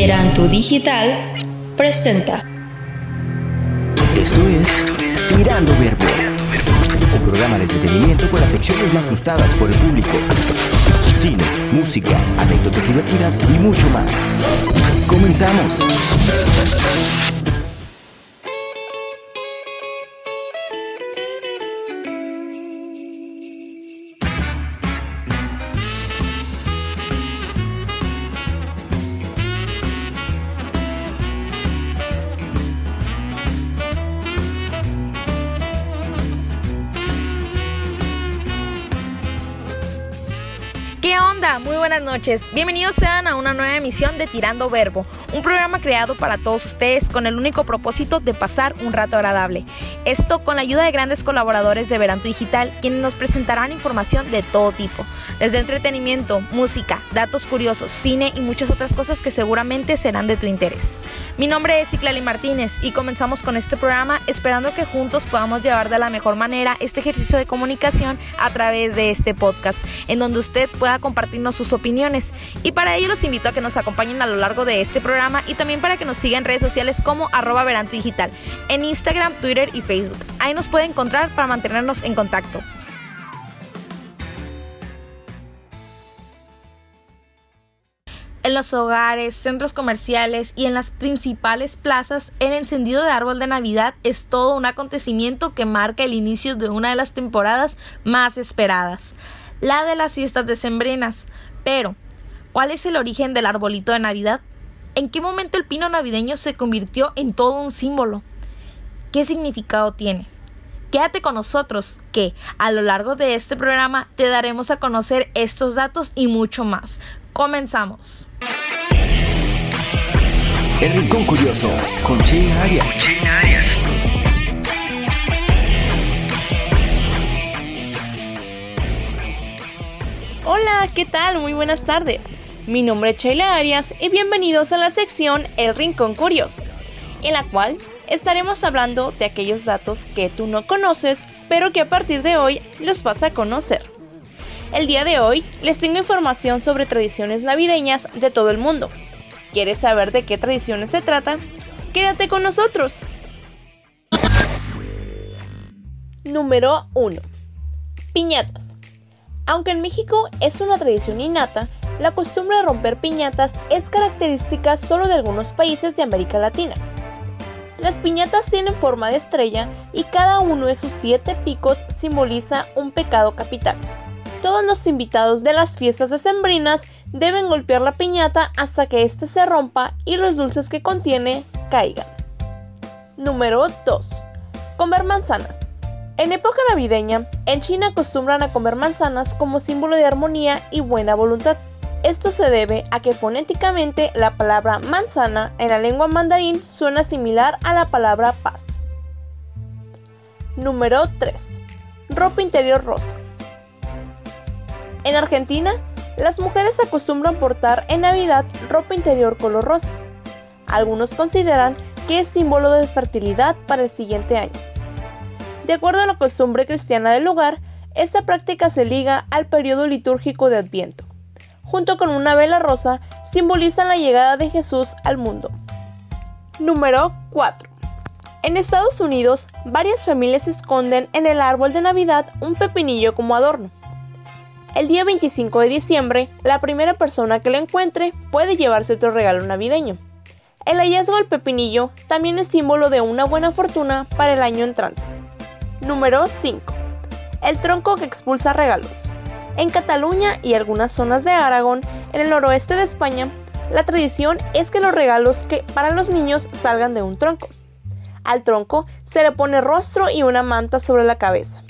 Veranto Digital presenta. Esto es Tirando Verbo, un programa de entretenimiento con las secciones más gustadas por el público. Cine, música, anécdotas divertidas y mucho más. ¡Comenzamos! Noches. Bienvenidos sean a una nueva emisión de Tirando Verbo, un programa creado para todos ustedes con el único propósito de pasar un rato agradable. Esto con la ayuda de grandes colaboradores de Veranto Digital, quienes nos presentarán información de todo tipo, desde entretenimiento, música, datos curiosos, cine y muchas otras cosas que seguramente serán de tu interés. Mi nombre es Ciclali Martínez y comenzamos con este programa esperando que juntos podamos llevar de la mejor manera este ejercicio de comunicación a través de este podcast, en donde usted pueda compartir sus opiniones. Y para ello los invito a que nos acompañen a lo largo de este programa y también para que nos sigan en redes sociales como arroba Veranto Digital, en Instagram, Twitter y Facebook. Ahí nos puede encontrar para mantenernos en contacto. En los hogares, centros comerciales y en las principales plazas, el encendido de árbol de Navidad es todo un acontecimiento que marca el inicio de una de las temporadas más esperadas, la de las fiestas decembrinas. Pero, ¿cuál es el origen del arbolito de Navidad? ¿En qué momento el pino navideño se convirtió en todo un símbolo? ¿Qué significado tiene? Quédate con nosotros que a lo largo de este programa te daremos a conocer estos datos y mucho más. Comenzamos. El Rincón Curioso con Arias. Hola, ¿qué tal? Muy buenas tardes. Mi nombre es Sheila Arias y bienvenidos a la sección El Rincón Curioso, en la cual estaremos hablando de aquellos datos que tú no conoces, pero que a partir de hoy los vas a conocer. El día de hoy les tengo información sobre tradiciones navideñas de todo el mundo. ¿Quieres saber de qué tradiciones se trata? Quédate con nosotros. Número 1. Piñatas. Aunque en México es una tradición innata, la costumbre de romper piñatas es característica solo de algunos países de América Latina. Las piñatas tienen forma de estrella y cada uno de sus siete picos simboliza un pecado capital. Todos los invitados de las fiestas decembrinas deben golpear la piñata hasta que éste se rompa y los dulces que contiene caigan. Número 2. Comer manzanas. En época navideña, en China acostumbran a comer manzanas como símbolo de armonía y buena voluntad. Esto se debe a que fonéticamente la palabra manzana en la lengua mandarín suena similar a la palabra paz. Número 3. Ropa interior rosa. En Argentina, las mujeres acostumbran portar en Navidad ropa interior color rosa. Algunos consideran que es símbolo de fertilidad para el siguiente año. De acuerdo a la costumbre cristiana del lugar, esta práctica se liga al periodo litúrgico de Adviento. Junto con una vela rosa, simbolizan la llegada de Jesús al mundo. Número 4. En Estados Unidos, varias familias esconden en el árbol de Navidad un pepinillo como adorno. El día 25 de diciembre, la primera persona que lo encuentre puede llevarse otro regalo navideño. El hallazgo del pepinillo también es símbolo de una buena fortuna para el año entrante. Número 5. El tronco que expulsa regalos. En Cataluña y algunas zonas de Aragón, en el noroeste de España, la tradición es que los regalos que para los niños salgan de un tronco. Al tronco se le pone rostro y una manta sobre la cabeza.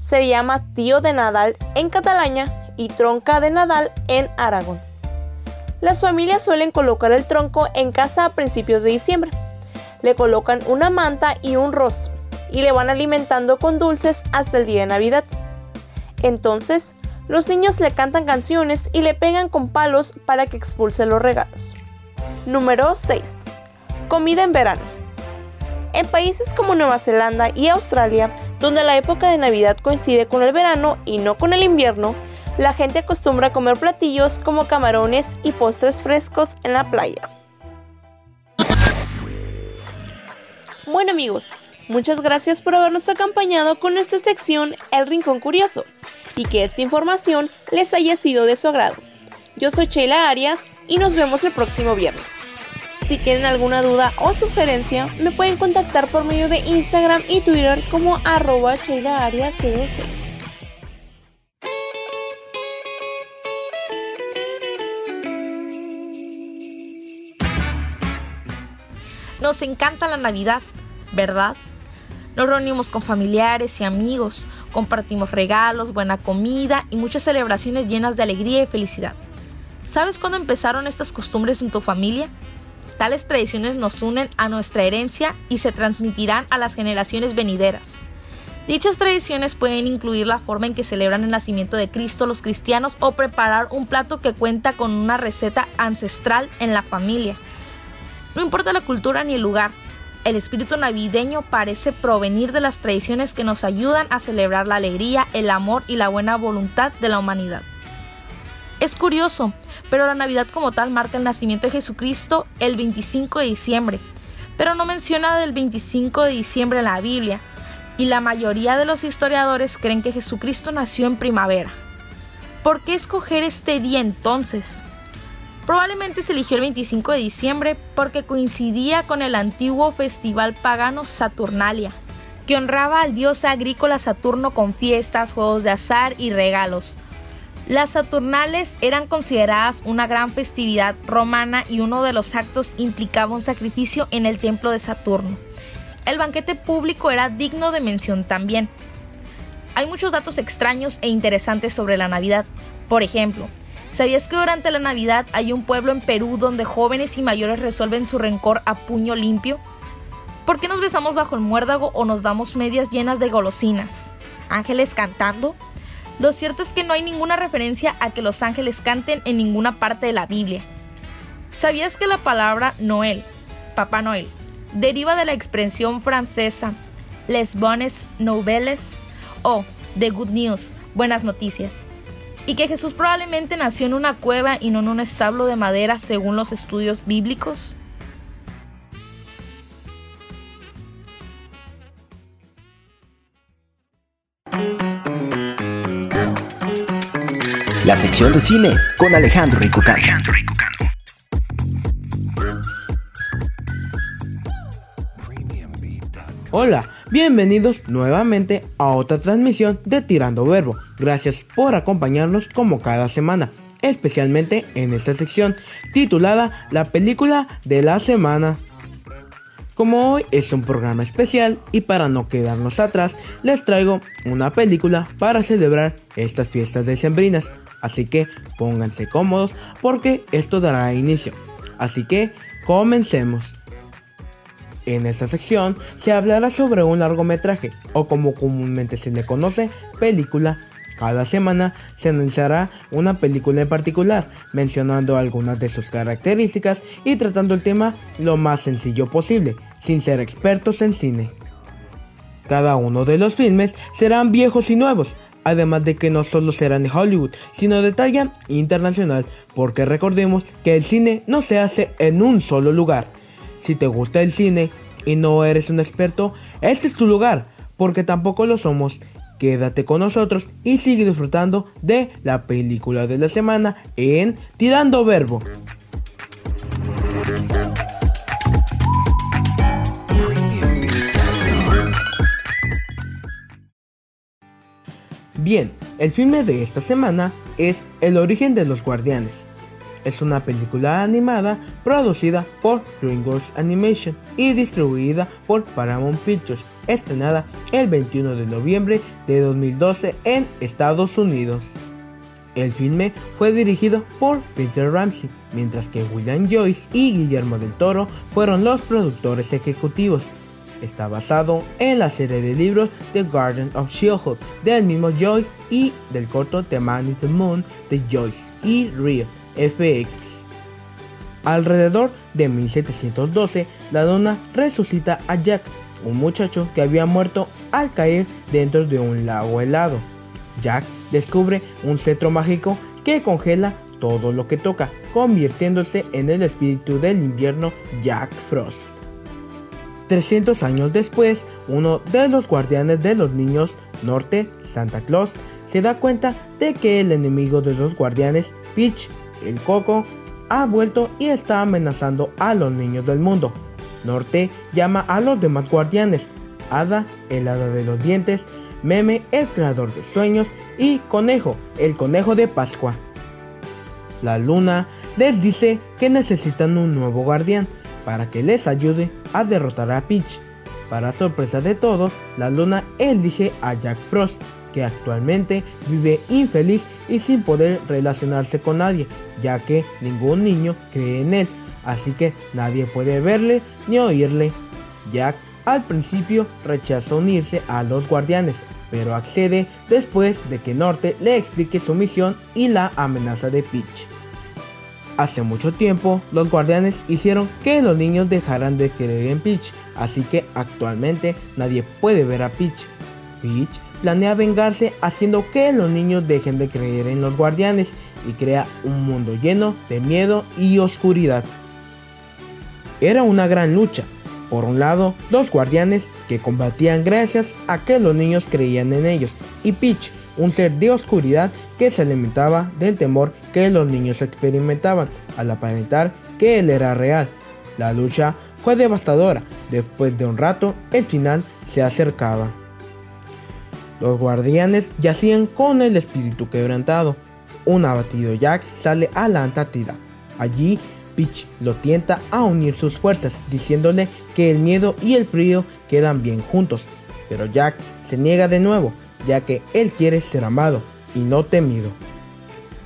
Se le llama tío de Nadal en Cataluña y tronca de Nadal en Aragón. Las familias suelen colocar el tronco en casa a principios de diciembre. Le colocan una manta y un rostro y le van alimentando con dulces hasta el día de Navidad. Entonces, los niños le cantan canciones y le pegan con palos para que expulse los regalos. Número 6. Comida en verano. En países como Nueva Zelanda y Australia, donde la época de Navidad coincide con el verano y no con el invierno, la gente acostumbra a comer platillos como camarones y postres frescos en la playa. Bueno amigos, muchas gracias por habernos acompañado con esta sección El Rincón Curioso y que esta información les haya sido de su agrado. Yo soy Sheila Arias y nos vemos el próximo viernes. Si tienen alguna duda o sugerencia, me pueden contactar por medio de Instagram y Twitter como arroba Sheila Arias Nos encanta la Navidad, ¿verdad? Nos reunimos con familiares y amigos, compartimos regalos, buena comida y muchas celebraciones llenas de alegría y felicidad. ¿Sabes cuándo empezaron estas costumbres en tu familia? Tales tradiciones nos unen a nuestra herencia y se transmitirán a las generaciones venideras. Dichas tradiciones pueden incluir la forma en que celebran el nacimiento de Cristo los cristianos o preparar un plato que cuenta con una receta ancestral en la familia. No importa la cultura ni el lugar, el espíritu navideño parece provenir de las tradiciones que nos ayudan a celebrar la alegría, el amor y la buena voluntad de la humanidad. Es curioso, pero la Navidad como tal marca el nacimiento de Jesucristo el 25 de diciembre, pero no menciona del 25 de diciembre en la Biblia, y la mayoría de los historiadores creen que Jesucristo nació en primavera. ¿Por qué escoger este día entonces? Probablemente se eligió el 25 de diciembre porque coincidía con el antiguo festival pagano Saturnalia, que honraba al dios agrícola Saturno con fiestas, juegos de azar y regalos. Las Saturnales eran consideradas una gran festividad romana y uno de los actos implicaba un sacrificio en el templo de Saturno. El banquete público era digno de mención también. Hay muchos datos extraños e interesantes sobre la Navidad. Por ejemplo, ¿Sabías que durante la Navidad hay un pueblo en Perú donde jóvenes y mayores resuelven su rencor a puño limpio? ¿Por qué nos besamos bajo el muérdago o nos damos medias llenas de golosinas? ¿Ángeles cantando? Lo cierto es que no hay ninguna referencia a que los ángeles canten en ninguna parte de la Biblia. ¿Sabías que la palabra Noel, Papá Noel, deriva de la expresión francesa Les bonnes nouvelles o The Good News, buenas noticias? Y que Jesús probablemente nació en una cueva y no en un establo de madera según los estudios bíblicos? La sección de cine con Alejandro Ricucano. Hola, bienvenidos nuevamente a otra transmisión de Tirando Verbo. Gracias por acompañarnos como cada semana, especialmente en esta sección titulada La película de la semana. Como hoy es un programa especial y para no quedarnos atrás, les traigo una película para celebrar estas fiestas decembrinas. Así que pónganse cómodos porque esto dará inicio. Así que comencemos. En esta sección se hablará sobre un largometraje, o como comúnmente se le conoce, película. Cada semana se anunciará una película en particular, mencionando algunas de sus características y tratando el tema lo más sencillo posible, sin ser expertos en cine. Cada uno de los filmes serán viejos y nuevos, además de que no solo serán de Hollywood, sino de talla internacional, porque recordemos que el cine no se hace en un solo lugar, si te gusta el cine y no eres un experto, este es tu lugar, porque tampoco lo somos. Quédate con nosotros y sigue disfrutando de la película de la semana en Tirando Verbo. Bien, el filme de esta semana es El origen de los guardianes es una película animada producida por DreamWorks Animation y distribuida por Paramount Pictures, estrenada el 21 de noviembre de 2012 en Estados Unidos. El filme fue dirigido por Peter Ramsey, mientras que William Joyce y Guillermo del Toro fueron los productores ejecutivos. Está basado en la serie de libros The Garden of Childhood del mismo Joyce y del corto The Man in the Moon de Joyce y Rio FX. Alrededor de 1712, la dona resucita a Jack, un muchacho que había muerto al caer dentro de un lago helado. Jack descubre un cetro mágico que congela todo lo que toca, convirtiéndose en el espíritu del invierno Jack Frost. 300 años después, uno de los guardianes de los niños, Norte, Santa Claus, se da cuenta de que el enemigo de los guardianes, Peach, el coco, ha vuelto y está amenazando a los niños del mundo. Norte llama a los demás guardianes, Hada, el hada de los dientes, Meme, el creador de sueños, y Conejo, el conejo de Pascua. La luna les dice que necesitan un nuevo guardián para que les ayude a derrotar a Peach. Para sorpresa de todos, la luna elige a Jack Frost, actualmente vive infeliz y sin poder relacionarse con nadie, ya que ningún niño cree en él, así que nadie puede verle ni oírle. Jack al principio rechaza unirse a los guardianes, pero accede después de que Norte le explique su misión y la amenaza de Peach. Hace mucho tiempo, los guardianes hicieron que los niños dejaran de creer en Peach, así que actualmente nadie puede ver a Peach. Peach planea vengarse haciendo que los niños dejen de creer en los guardianes y crea un mundo lleno de miedo y oscuridad. Era una gran lucha. Por un lado, los guardianes que combatían gracias a que los niños creían en ellos, y Peach, un ser de oscuridad que se alimentaba del temor que los niños experimentaban al aparentar que él era real. La lucha fue devastadora. Después de un rato, el final se acercaba. Los guardianes yacían con el espíritu quebrantado. Un abatido Jack sale a la Antártida. Allí, Peach lo tienta a unir sus fuerzas, diciéndole que el miedo y el frío quedan bien juntos. Pero Jack se niega de nuevo ya que él quiere ser amado y no temido.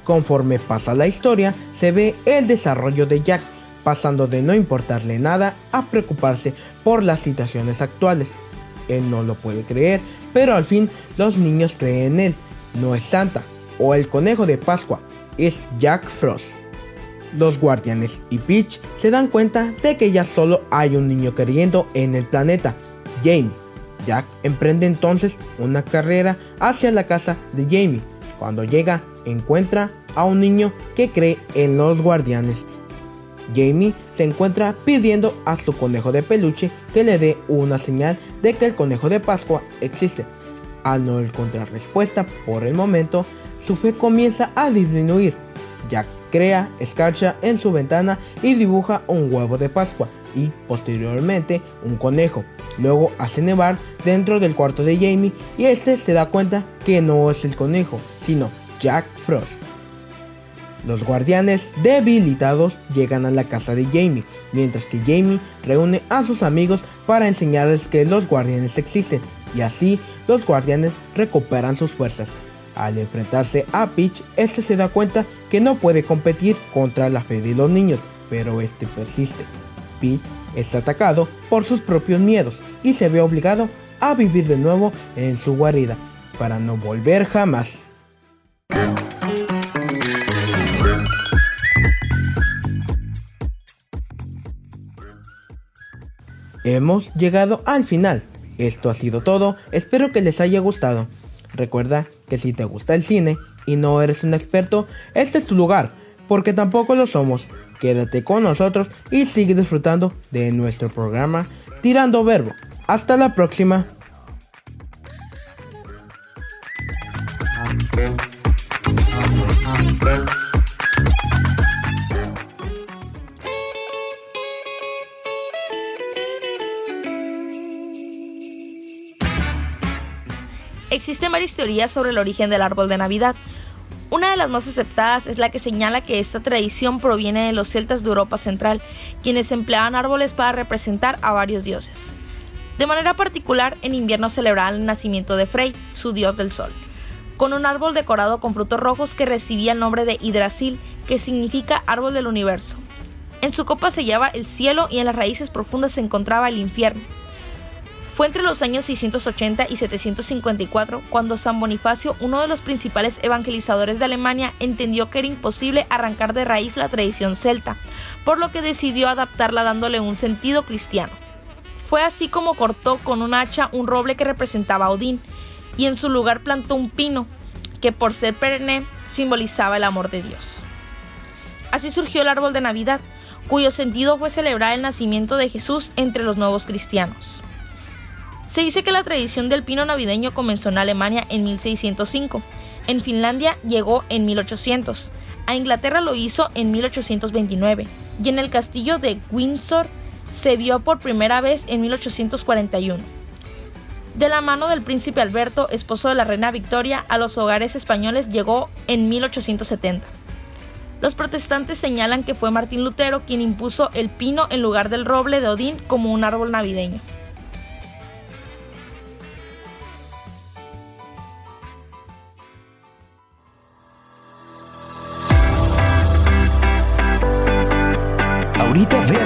Conforme pasa la historia, se ve el desarrollo de Jack, pasando de no importarle nada a preocuparse por las situaciones actuales. Él no lo puede creer, pero al fin los niños creen en él. No es Santa o el conejo de Pascua, es Jack Frost. Los guardianes y Peach se dan cuenta de que ya solo hay un niño queriendo en el planeta, Jamie, Jack emprende entonces una carrera hacia la casa de Jamie. Cuando llega, encuentra a un niño que cree en los guardianes. Jamie se encuentra pidiendo a su conejo de peluche que le dé una señal de que el conejo de Pascua existe. Al no encontrar respuesta por el momento, su fe comienza a disminuir. Jack crea escarcha en su ventana y dibuja un huevo de Pascua y posteriormente un conejo. Luego hace nevar dentro del cuarto de Jamie y este se da cuenta que no es el conejo, sino Jack Frost. Los guardianes debilitados llegan a la casa de Jamie, mientras que Jamie reúne a sus amigos para enseñarles que los guardianes existen, y así los guardianes recuperan sus fuerzas. Al enfrentarse a Peach, este se da cuenta que no puede competir contra la fe de los niños, pero este persiste. Peach está atacado por sus propios miedos y se ve obligado a vivir de nuevo en su guarida para no volver jamás. Hemos llegado al final. Esto ha sido todo. Espero que les haya gustado. Recuerda que si te gusta el cine y no eres un experto, este es tu lugar, porque tampoco lo somos. Quédate con nosotros y sigue disfrutando de nuestro programa Tirando Verbo. Hasta la próxima. Varias teorías sobre el origen del árbol de Navidad. Una de las más aceptadas es la que señala que esta tradición proviene de los celtas de Europa Central, quienes empleaban árboles para representar a varios dioses. De manera particular, en invierno celebraban el nacimiento de Frey, su dios del sol, con un árbol decorado con frutos rojos que recibía el nombre de Hidrasil, que significa árbol del universo. En su copa se hallaba el cielo y en las raíces profundas se encontraba el infierno. Entre los años 680 y 754 cuando San Bonifacio, uno de los principales evangelizadores de Alemania, entendió que era imposible arrancar de raíz la tradición celta, por lo que decidió adaptarla dándole un sentido cristiano. Fue así como cortó con un hacha un roble que representaba a Odín, y en su lugar plantó un pino, que por ser perenne simbolizaba el amor de Dios. Así surgió el árbol de Navidad, cuyo sentido fue celebrar el nacimiento de Jesús entre los nuevos cristianos. Se dice que la tradición del pino navideño comenzó en Alemania en 1605, en Finlandia llegó en 1800, a Inglaterra lo hizo en 1829 y en el castillo de Windsor se vio por primera vez en 1841. De la mano del príncipe Alberto, esposo de la reina Victoria, a los hogares españoles llegó en 1870. Los protestantes señalan que fue Martín Lutero quien impuso el pino en lugar del roble de Odín como un árbol navideño.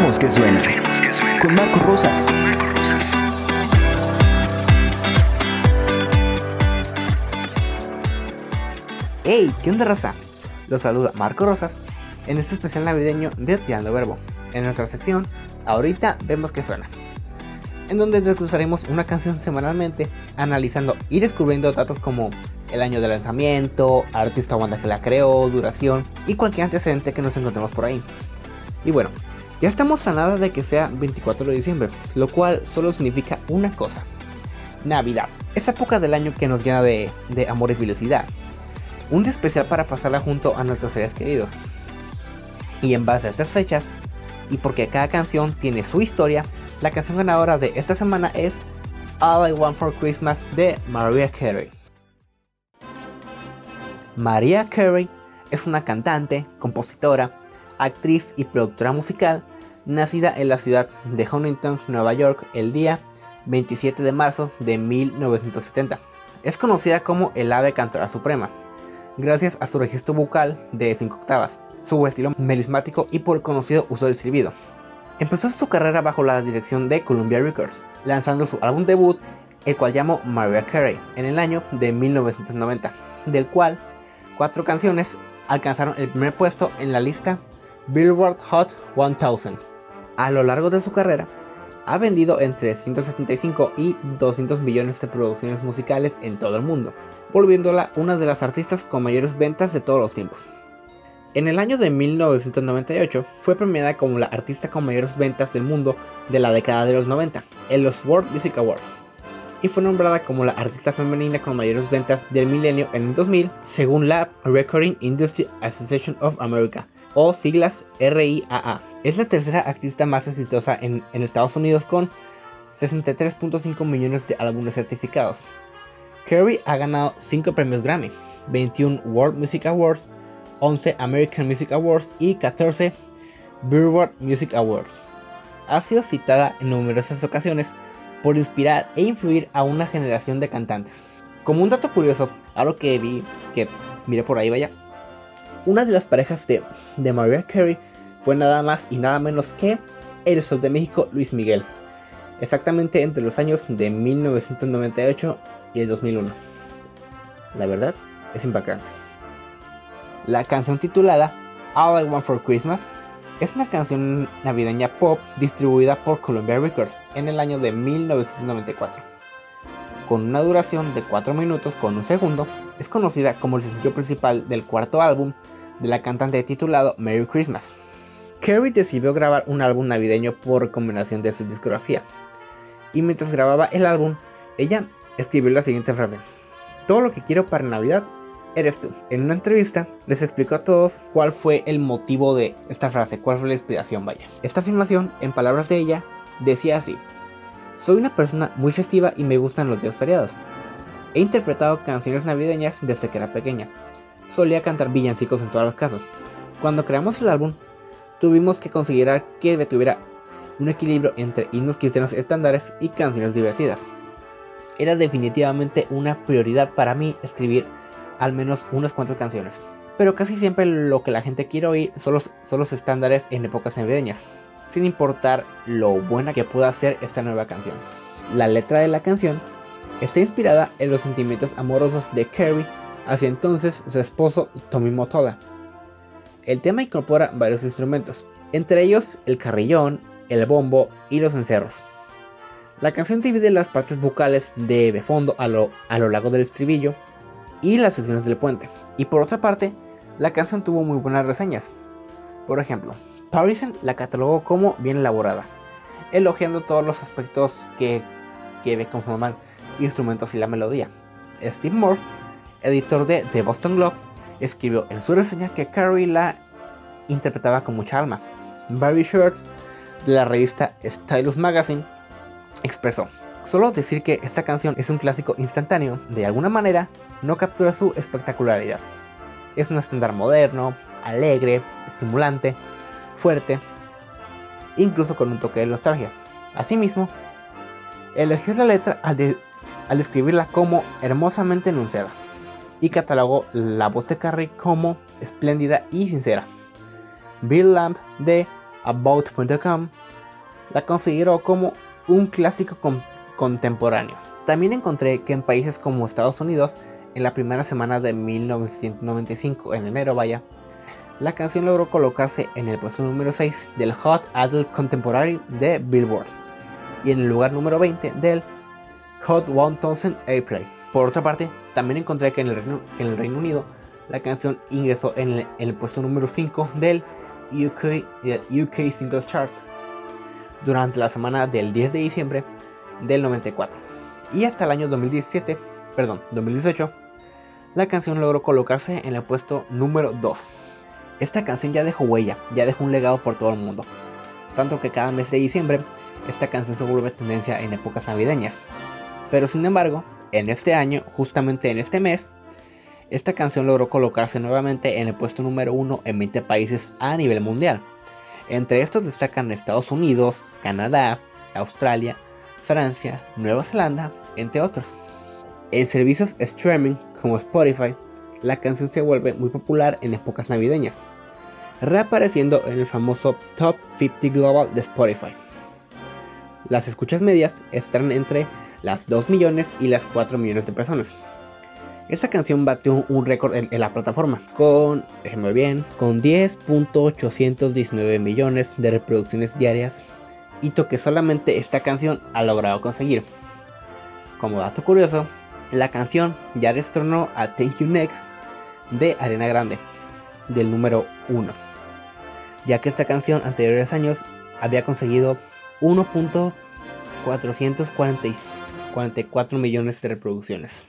Vemos que suena. Con Marco Rosas. ¡Hey! ¿Qué onda raza? Los saluda Marco Rosas en este especial navideño de Tirando Verbo. En nuestra sección, ahorita vemos que suena. En donde desglosaremos una canción semanalmente, analizando y descubriendo datos como el año de lanzamiento, artista o banda que la creó, duración y cualquier antecedente que nos encontremos por ahí. Y bueno, ya estamos a nada de que sea 24 de diciembre, lo cual solo significa una cosa. Navidad, esa época del año que nos llena de, amor y felicidad. Un día especial para pasarla junto a nuestros seres queridos. Y en base a estas fechas, y porque cada canción tiene su historia, la canción ganadora de esta semana es All I Want for Christmas de Mariah Carey. Mariah Carey es una cantante, compositora, actriz y productora musical, nacida en la ciudad de Huntington, Nueva York, el día 27 de marzo de 1970. Es conocida como el ave cantora suprema, gracias a su registro vocal de 5 octavas, su estilo melismático y por conocido uso del silbido. Empezó su carrera bajo la dirección de Columbia Records, lanzando su álbum debut, el cual llamó Mariah Carey, en el año de 1990, del cual cuatro canciones alcanzaron el primer puesto en la lista Billboard Hot 1000. A lo largo de su carrera, ha vendido entre 175 y 200 millones de producciones musicales en todo el mundo, volviéndola una de las artistas con mayores ventas de todos los tiempos. En el año de 1998 fue premiada como la artista con mayores ventas del mundo de la década de los 90 en los World Music Awards y fue nombrada como la artista femenina con mayores ventas del milenio en el 2000 según la Recording Industry Association of America o siglas RIAA. Es la tercera artista más exitosa en, Estados Unidos con 63.5 millones de álbumes certificados. Carey ha ganado 5 premios Grammy, 21 World Music Awards, 11 American Music Awards y 14 Billboard Music Awards. Ha sido citada en numerosas ocasiones por inspirar e influir a una generación de cantantes. Como un dato curioso, algo que vi, que miré por ahí vaya, una de las parejas de, de Mariah Carey fue nada más y nada menos que el Sol de México Luis Miguel, exactamente entre los años de 1998 y el 2001. La verdad es impactante. La canción titulada All I Want for Christmas es una canción navideña pop distribuida por Columbia Records en el año de 1994. Con una duración de 4 minutos con un segundo, es conocida como el sencillo principal del cuarto álbum de la cantante titulado Merry Christmas. Carrie decidió grabar un álbum navideño por combinación de su discografía. Y mientras grababa el álbum, ella escribió la siguiente frase. Todo lo que quiero para Navidad eres tú. En una entrevista les explicó a todos cuál fue el motivo de esta frase, cuál fue la inspiración, vaya. Esta afirmación, en palabras de ella, decía así. Soy una persona muy festiva y me gustan los días feriados. He interpretado canciones navideñas desde que era pequeña solía cantar villancicos en todas las casas. Cuando creamos el álbum, tuvimos que considerar que tuviera un equilibrio entre himnos cristianos estándares y canciones divertidas. Era definitivamente una prioridad para mí escribir al menos unas cuantas canciones. Pero casi siempre lo que la gente quiere oír son los, son los estándares en épocas navideñas, sin importar lo buena que pueda ser esta nueva canción. La letra de la canción está inspirada en los sentimientos amorosos de Carrie hacia entonces su esposo Tommy Motoda. El tema incorpora varios instrumentos, entre ellos el carrillón, el bombo y los encerros. La canción divide las partes vocales de fondo a lo, a lo largo del estribillo y las secciones del puente. Y por otra parte, la canción tuvo muy buenas reseñas. Por ejemplo, Parisen la catalogó como bien elaborada, elogiando todos los aspectos que, que debe conformar instrumentos y la melodía. Steve Morse, editor de The Boston Globe, escribió en su reseña que Carrie la interpretaba con mucha alma. Barry Shirts, de la revista Stylus Magazine, expresó, solo decir que esta canción es un clásico instantáneo, de alguna manera, no captura su espectacularidad. Es un estándar moderno, alegre, estimulante, fuerte, incluso con un toque de nostalgia. Asimismo, elogió la letra al, al describirla como hermosamente enunciada y catalogó la voz de Carrie como espléndida y sincera. Bill Lamb de About.com la consideró como un clásico contemporáneo. También encontré que en países como Estados Unidos, en la primera semana de 1995, en enero vaya, la canción logró colocarse en el puesto número 6 del Hot Adult Contemporary de Billboard y en el lugar número 20 del Hot 1000 April. Por otra parte, también encontré que en el Reino, Unido la canción ingresó en el, puesto número 5 del UK, UK Singles Chart durante la semana del 10 de diciembre del 94. Y hasta el año 2017, perdón, 2018, la canción logró colocarse en el puesto número 2. Esta canción ya dejó huella, ya dejó un legado por todo el mundo. Tanto que cada mes de diciembre, esta canción se vuelve tendencia en épocas navideñas. Pero sin embargo, en este año, justamente en este mes, esta canción logró colocarse nuevamente en el puesto número 1 en 20 países a nivel mundial. Entre estos destacan Estados Unidos, Canadá, Australia, Francia, Nueva Zelanda, entre otros. En servicios streaming como Spotify, la canción se vuelve muy popular en épocas navideñas, reapareciendo en el famoso Top 50 Global de Spotify. Las escuchas medias están entre las 2 millones y las 4 millones de personas. Esta canción batió un récord en, la plataforma con, déjenme bien, con 10.819 millones de reproducciones diarias, hito que solamente esta canción ha logrado conseguir. Como dato curioso, la canción ya destronó a Thank You Next de Arena Grande, del número 1, ya que esta canción anteriores años había conseguido 1.444 millones de reproducciones.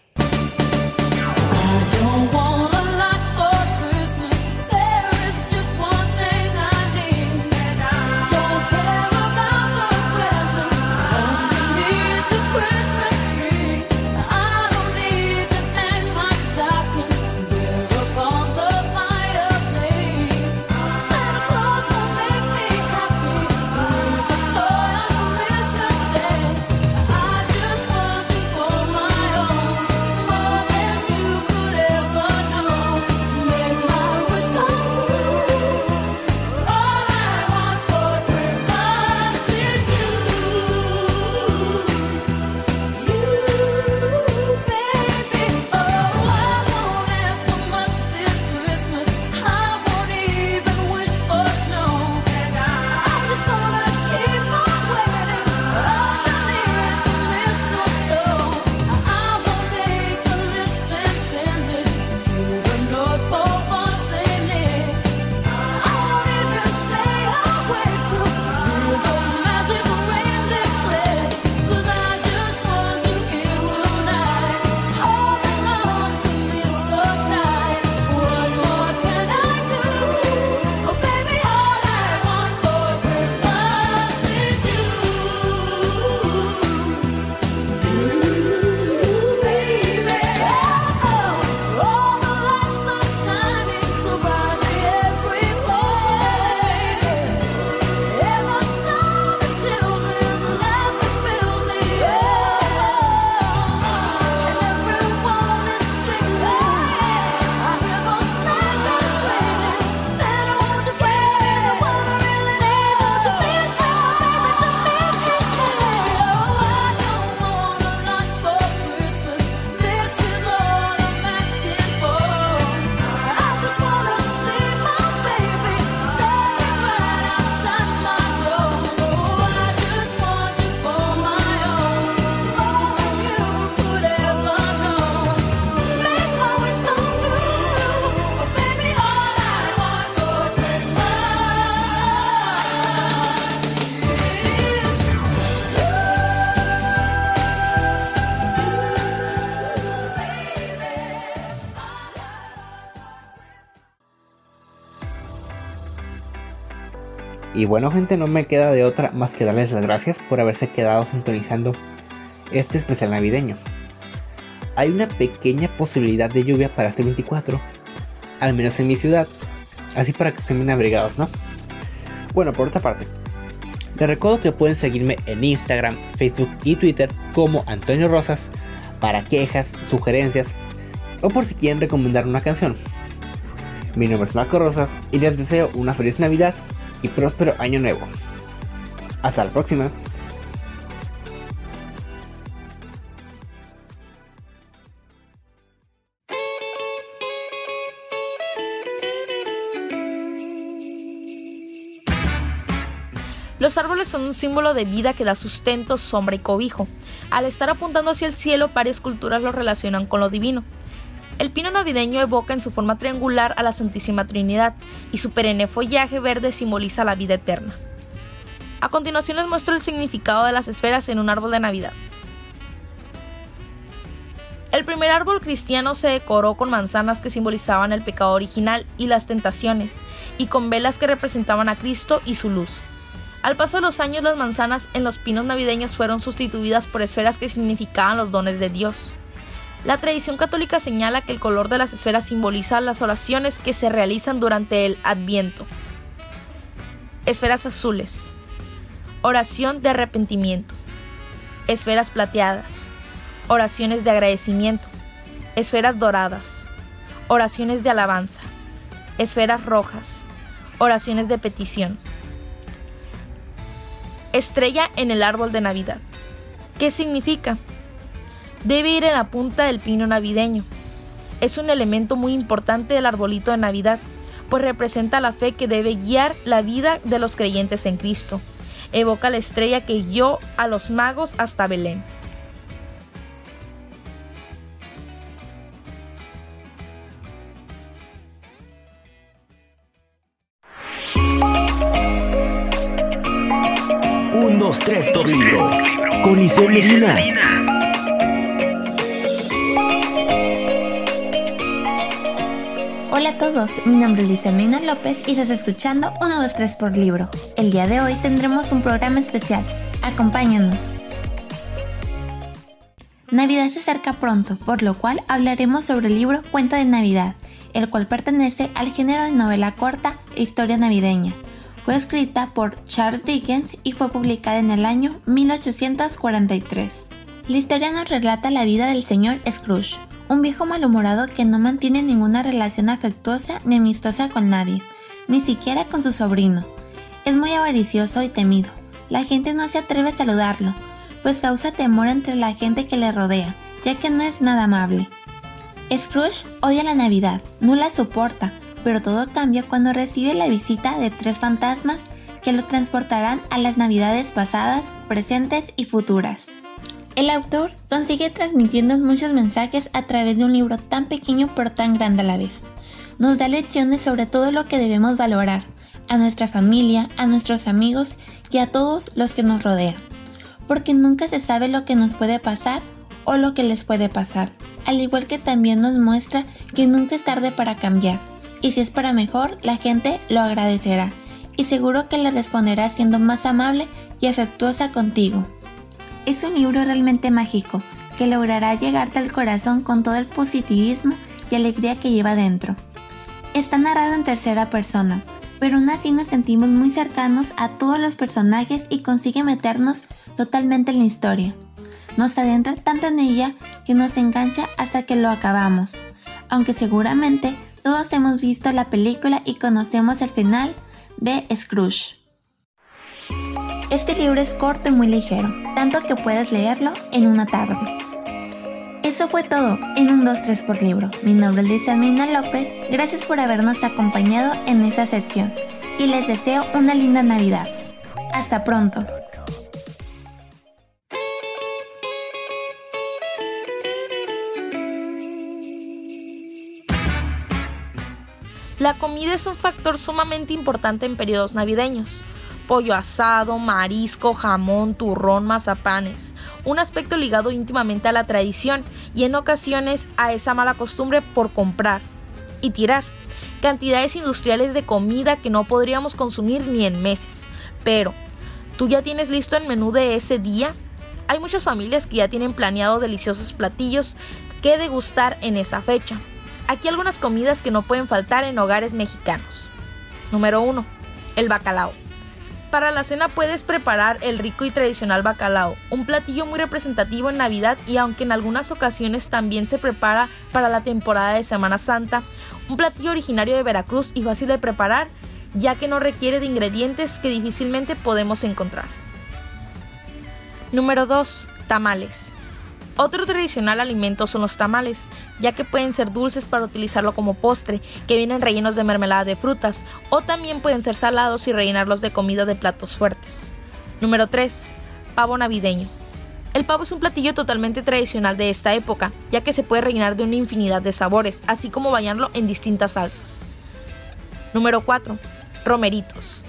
Y bueno gente, no me queda de otra más que darles las gracias por haberse quedado sintonizando este especial navideño. Hay una pequeña posibilidad de lluvia para este 24, al menos en mi ciudad, así para que estén bien abrigados, ¿no? Bueno, por otra parte, les recuerdo que pueden seguirme en Instagram, Facebook y Twitter como Antonio Rosas para quejas, sugerencias o por si quieren recomendar una canción. Mi nombre es Marco Rosas y les deseo una feliz Navidad y próspero año nuevo. Hasta la próxima. Los árboles son un símbolo de vida que da sustento, sombra y cobijo. Al estar apuntando hacia el cielo, varias culturas lo relacionan con lo divino. El pino navideño evoca en su forma triangular a la Santísima Trinidad y su perenne follaje verde simboliza la vida eterna. A continuación les muestro el significado de las esferas en un árbol de Navidad. El primer árbol cristiano se decoró con manzanas que simbolizaban el pecado original y las tentaciones, y con velas que representaban a Cristo y su luz. Al paso de los años las manzanas en los pinos navideños fueron sustituidas por esferas que significaban los dones de Dios. La tradición católica señala que el color de las esferas simboliza las oraciones que se realizan durante el Adviento. Esferas azules. Oración de arrepentimiento. Esferas plateadas. Oraciones de agradecimiento. Esferas doradas. Oraciones de alabanza. Esferas rojas. Oraciones de petición. Estrella en el árbol de Navidad. ¿Qué significa? Debe ir en la punta del pino navideño. Es un elemento muy importante del arbolito de Navidad, pues representa la fe que debe guiar la vida de los creyentes en Cristo. Evoca la estrella que guió a los magos hasta Belén. Un, dos, tres por libro. Con Medina. Hola a todos, mi nombre es Liselmina López y estás escuchando 1, 2, 3 por libro. El día de hoy tendremos un programa especial. Acompáñanos. Navidad se acerca pronto, por lo cual hablaremos sobre el libro Cuento de Navidad, el cual pertenece al género de novela corta e historia navideña. Fue escrita por Charles Dickens y fue publicada en el año 1843. La historia nos relata la vida del señor Scrooge, un viejo malhumorado que no mantiene ninguna relación afectuosa ni amistosa con nadie, ni siquiera con su sobrino. Es muy avaricioso y temido. La gente no se atreve a saludarlo, pues causa temor entre la gente que le rodea, ya que no es nada amable. Scrooge odia la Navidad, no la soporta, pero todo cambia cuando recibe la visita de tres fantasmas que lo transportarán a las Navidades pasadas, presentes y futuras. El autor consigue transmitirnos muchos mensajes a través de un libro tan pequeño pero tan grande a la vez. Nos da lecciones sobre todo lo que debemos valorar, a nuestra familia, a nuestros amigos y a todos los que nos rodean. Porque nunca se sabe lo que nos puede pasar o lo que les puede pasar, al igual que también nos muestra que nunca es tarde para cambiar, y si es para mejor, la gente lo agradecerá, y seguro que le responderá siendo más amable y afectuosa contigo. Es un libro realmente mágico, que logrará llegarte al corazón con todo el positivismo y alegría que lleva dentro. Está narrado en tercera persona, pero aún así nos sentimos muy cercanos a todos los personajes y consigue meternos totalmente en la historia. Nos adentra tanto en ella que nos engancha hasta que lo acabamos, aunque seguramente todos hemos visto la película y conocemos el final de Scrooge. Este libro es corto y muy ligero, tanto que puedes leerlo en una tarde. Eso fue todo en un 2-3 por libro. Mi nombre es Lisa Mina López, gracias por habernos acompañado en esa sección y les deseo una linda Navidad. Hasta pronto. La comida es un factor sumamente importante en periodos navideños. Pollo asado, marisco, jamón, turrón, mazapanes. Un aspecto ligado íntimamente a la tradición y en ocasiones a esa mala costumbre por comprar y tirar. cantidades industriales de comida que no podríamos consumir ni en meses. Pero, ¿tú ya tienes listo el menú de ese día? Hay muchas familias que ya tienen planeado deliciosos platillos que degustar en esa fecha. Aquí algunas comidas que no pueden faltar en hogares mexicanos. Número 1. El bacalao. Para la cena puedes preparar el rico y tradicional bacalao, un platillo muy representativo en Navidad y aunque en algunas ocasiones también se prepara para la temporada de Semana Santa, un platillo originario de Veracruz y fácil de preparar, ya que no requiere de ingredientes que difícilmente podemos encontrar. Número 2. Tamales. Otro tradicional alimento son los tamales, ya que pueden ser dulces para utilizarlo como postre, que vienen rellenos de mermelada de frutas, o también pueden ser salados y rellenarlos de comida de platos fuertes. Número 3. Pavo navideño. El pavo es un platillo totalmente tradicional de esta época, ya que se puede rellenar de una infinidad de sabores, así como bañarlo en distintas salsas. Número 4. Romeritos.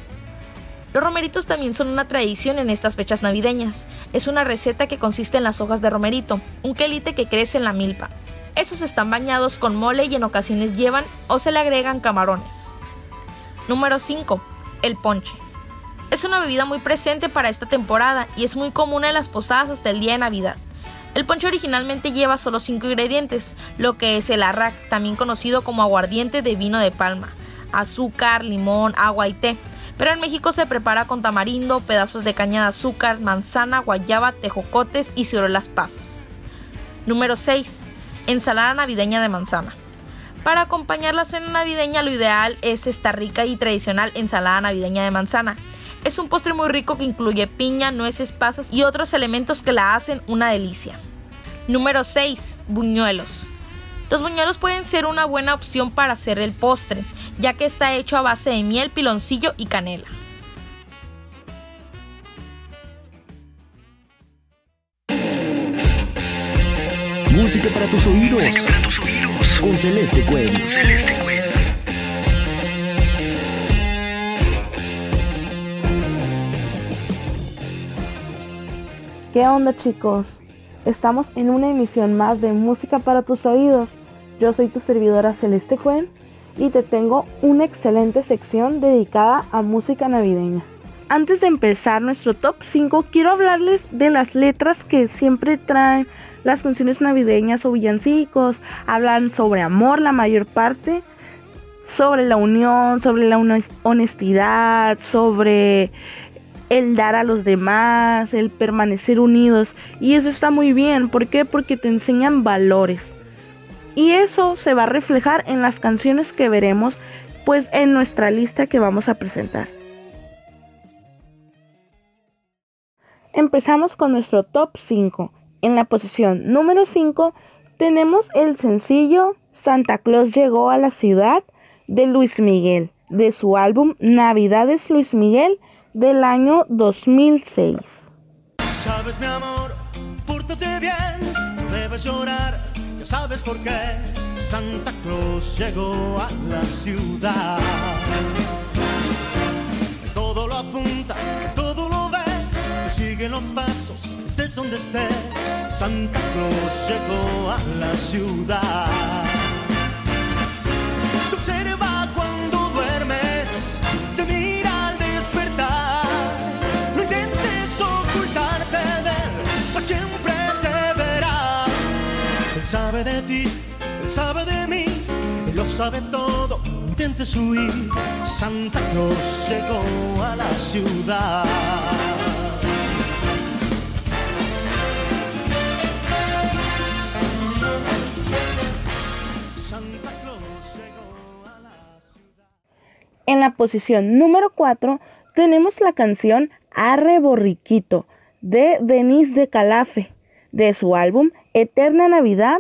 Los romeritos también son una tradición en estas fechas navideñas. Es una receta que consiste en las hojas de romerito, un quelite que crece en la milpa. Esos están bañados con mole y en ocasiones llevan o se le agregan camarones. Número 5. El ponche. Es una bebida muy presente para esta temporada y es muy común en las posadas hasta el día de Navidad. El ponche originalmente lleva solo 5 ingredientes, lo que es el arrac, también conocido como aguardiente de vino de palma, azúcar, limón, agua y té pero en México se prepara con tamarindo, pedazos de caña de azúcar, manzana, guayaba, tejocotes y ciruelas pasas. Número 6. Ensalada navideña de manzana. Para acompañar la cena navideña lo ideal es esta rica y tradicional ensalada navideña de manzana. Es un postre muy rico que incluye piña, nueces, pasas y otros elementos que la hacen una delicia. Número 6. Buñuelos. Los buñuelos pueden ser una buena opción para hacer el postre, ya que está hecho a base de miel, piloncillo y canela. Música para tus oídos. Con Celeste Cuen. ¿Qué onda chicos? Estamos en una emisión más de Música para tus oídos. Yo soy tu servidora Celeste Cuen y te tengo una excelente sección dedicada a música navideña. Antes de empezar nuestro top 5, quiero hablarles de las letras que siempre traen las canciones navideñas o villancicos. Hablan sobre amor la mayor parte, sobre la unión, sobre la honestidad, sobre el dar a los demás, el permanecer unidos. Y eso está muy bien. ¿Por qué? Porque te enseñan valores. Y eso se va a reflejar en las canciones que veremos pues en nuestra lista que vamos a presentar. Empezamos con nuestro top 5. En la posición número 5 tenemos el sencillo Santa Claus llegó a la ciudad de Luis Miguel, de su álbum Navidades Luis Miguel del año 2006. Sabes mi amor, bien, debes llorar sabes por qué Santa Claus llegó a la ciudad. Todo lo apunta, todo lo ve, sigue los pasos, estés donde estés. Santa Claus llegó a la ciudad. sabe sabe todo, intentes huir. Santa. Santa Claus llegó a la ciudad. En la posición número 4 tenemos la canción Arre Borriquito de Denise de Calafe de su álbum Eterna Navidad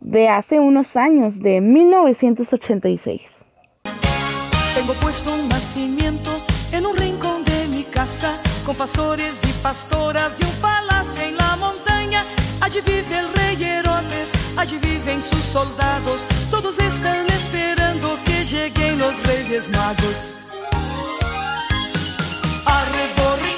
de hace unos años, de 1986. Tengo puesto un nacimiento en un rincón de mi casa, con pastores y pastoras y un palacio en la montaña. Allí vive el rey Herodes, allí viven sus soldados, todos están esperando que lleguen los reyes magos. En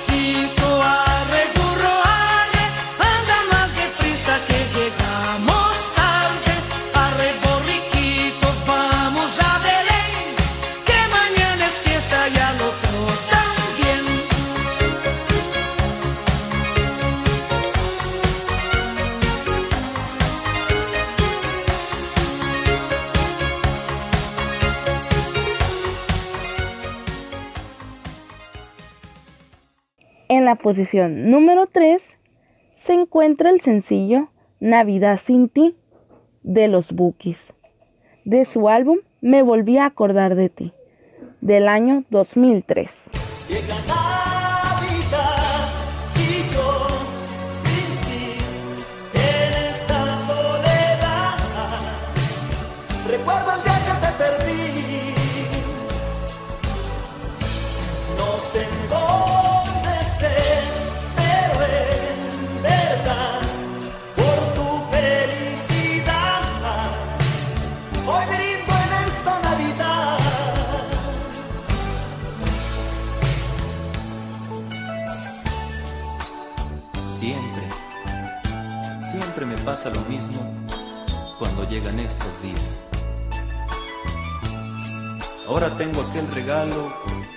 la posición número 3 se encuentra el sencillo Navidad sin ti de los Bookies, de su álbum Me volví a acordar de ti, del año 2003. Pasa lo mismo cuando llegan estos días. Ahora tengo aquel regalo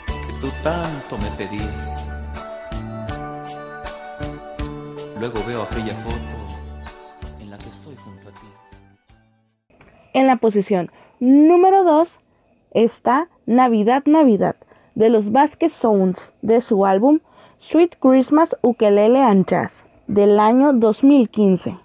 que tú tanto me pedías. Luego veo aquella foto en la que estoy junto a ti. En la posición número 2 está Navidad Navidad de los Vasquez Sounds de su álbum Sweet Christmas Ukelele and Jazz del año 2015.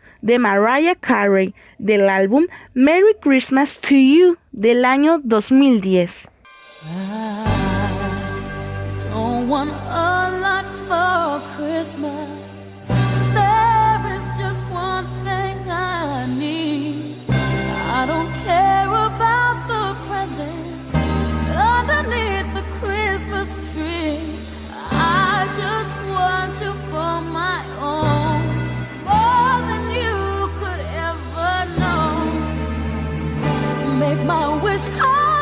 de Mariah Carey del álbum Merry Christmas to You del año 2010. Esto fue todo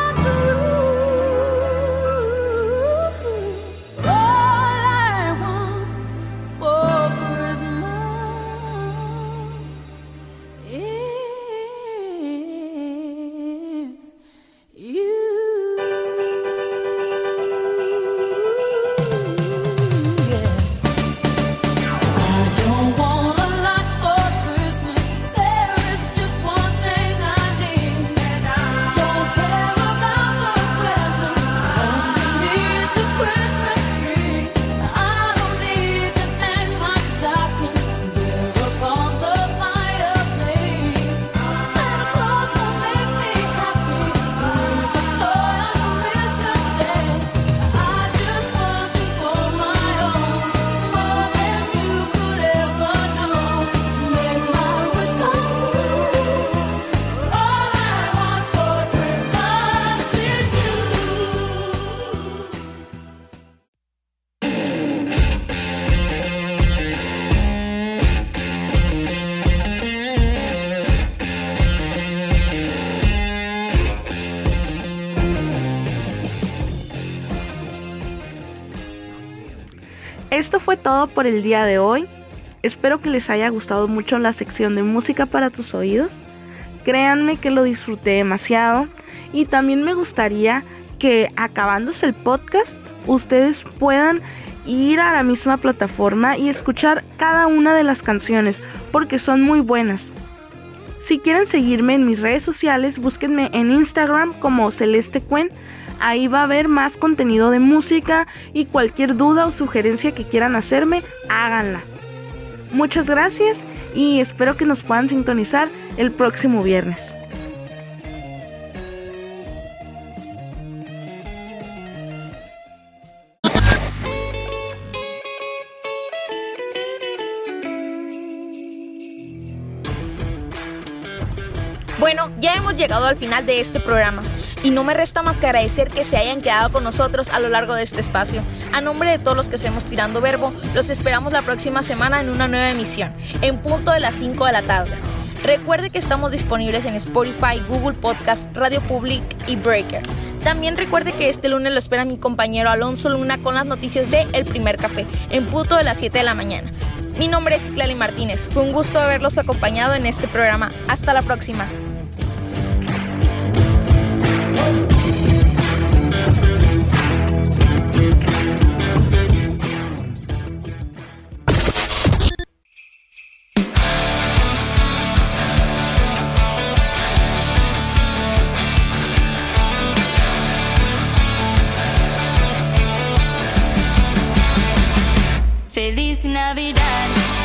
por el día de hoy. Espero que les haya gustado mucho la sección de música para tus oídos. Créanme que lo disfruté demasiado y también me gustaría que acabándose el podcast ustedes puedan ir a la misma plataforma y escuchar cada una de las canciones porque son muy buenas. Si quieren seguirme en mis redes sociales, búsquenme en Instagram como Celeste Cuen Ahí va a haber más contenido de música y cualquier duda o sugerencia que quieran hacerme, háganla. Muchas gracias y espero que nos puedan sintonizar el próximo viernes. Llegado al final de este programa y no me resta más que agradecer que se hayan quedado con nosotros a lo largo de este espacio. A nombre de todos los que estemos tirando verbo, los esperamos la próxima semana en una nueva emisión, en punto de las 5 de la tarde. Recuerde que estamos disponibles en Spotify, Google Podcast, Radio Public y Breaker. También recuerde que este lunes lo espera mi compañero Alonso Luna con las noticias de El Primer Café, en punto de las 7 de la mañana. Mi nombre es Clary Martínez. Fue un gusto haberlos acompañado en este programa. Hasta la próxima. Feliz Navidad.